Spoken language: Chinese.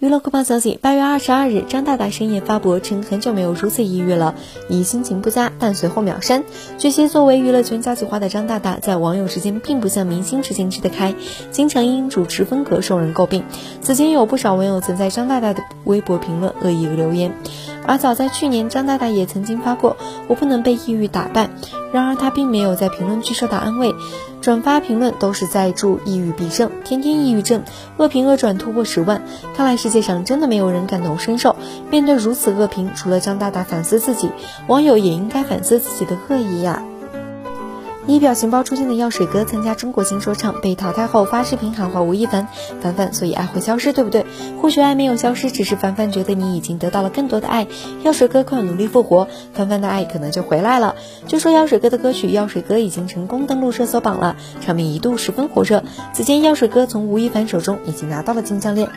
娱乐快报消息：八月二十二日，张大大深夜发博称很久没有如此抑郁了，已心情不佳，但随后秒删。据悉，作为娱乐圈交际花的张大大，在网友之间并不像明星之间吃得开，经常因主持风格受人诟病。此前有不少网友曾在张大大的微博评论恶意留言。而早在去年，张大大也曾经发过“我不能被抑郁打败”，然而他并没有在评论区受到安慰，转发评论都是在祝抑郁必胜，天天抑郁症，恶评恶转突破十万。看来世界上真的没有人感同身受。面对如此恶评，除了张大大反思自己，网友也应该反思自己的恶意呀。以表情包出现的药水哥参加中国新说唱被淘汰后发视频喊话吴亦凡，凡凡所以爱会消失，对不对？或许爱没有消失，只是凡凡觉得你已经得到了更多的爱。药水哥快努力复活，凡凡的爱可能就回来了。据说药水哥的歌曲《药水哥》已经成功登陆热搜榜了，场面一度十分火热。此前药水哥从吴亦凡手中已经拿到了金项链。